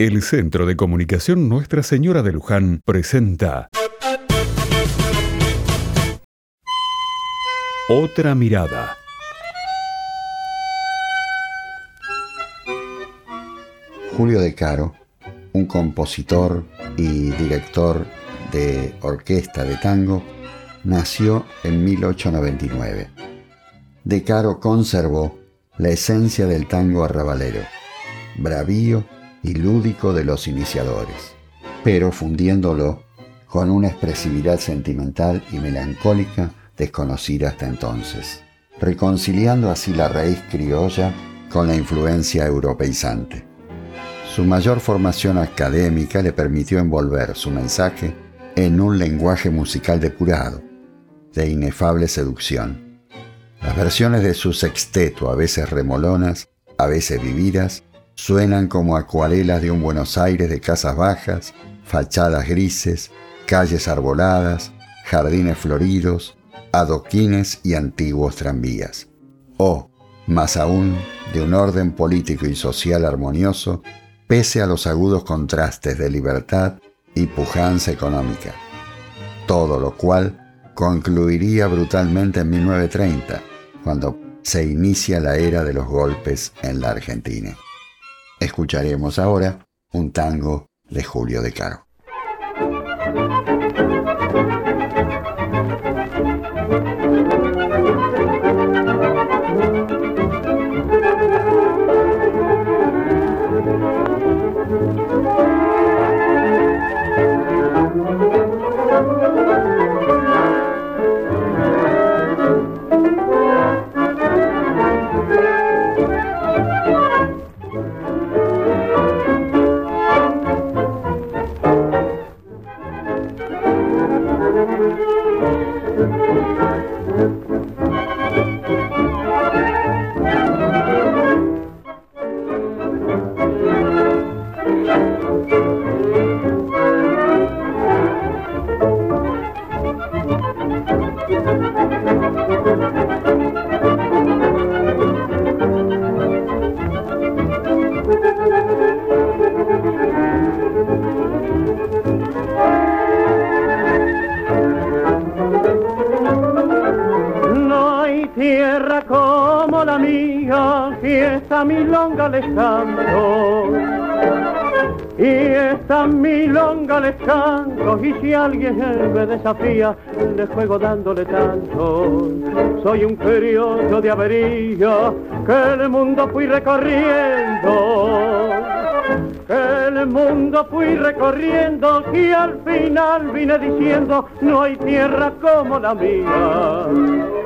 El Centro de Comunicación Nuestra Señora de Luján presenta Otra mirada. Julio De Caro, un compositor y director de orquesta de tango, nació en 1899. De Caro conservó la esencia del tango arrabalero, bravío y lúdico de los iniciadores, pero fundiéndolo con una expresividad sentimental y melancólica desconocida hasta entonces, reconciliando así la raíz criolla con la influencia europeizante. Su mayor formación académica le permitió envolver su mensaje en un lenguaje musical depurado, de inefable seducción. Las versiones de su sexteto, a veces remolonas, a veces vividas, suenan como acuarelas de un Buenos Aires de casas bajas, fachadas grises, calles arboladas, jardines floridos, adoquines y antiguos tranvías. O, más aún, de un orden político y social armonioso, pese a los agudos contrastes de libertad y pujanza económica. Todo lo cual concluiría brutalmente en 1930, cuando se inicia la era de los golpes en la Argentina. Escucharemos ahora un tango de Julio de Caro. Como la mía, esta milonga les canto. Y esta milonga les canto, y si alguien me desafía, le juego dándole tanto. Soy un criollo de avería, que el mundo fui recorriendo. Que el mundo fui recorriendo y al final vine diciendo, no hay tierra como la mía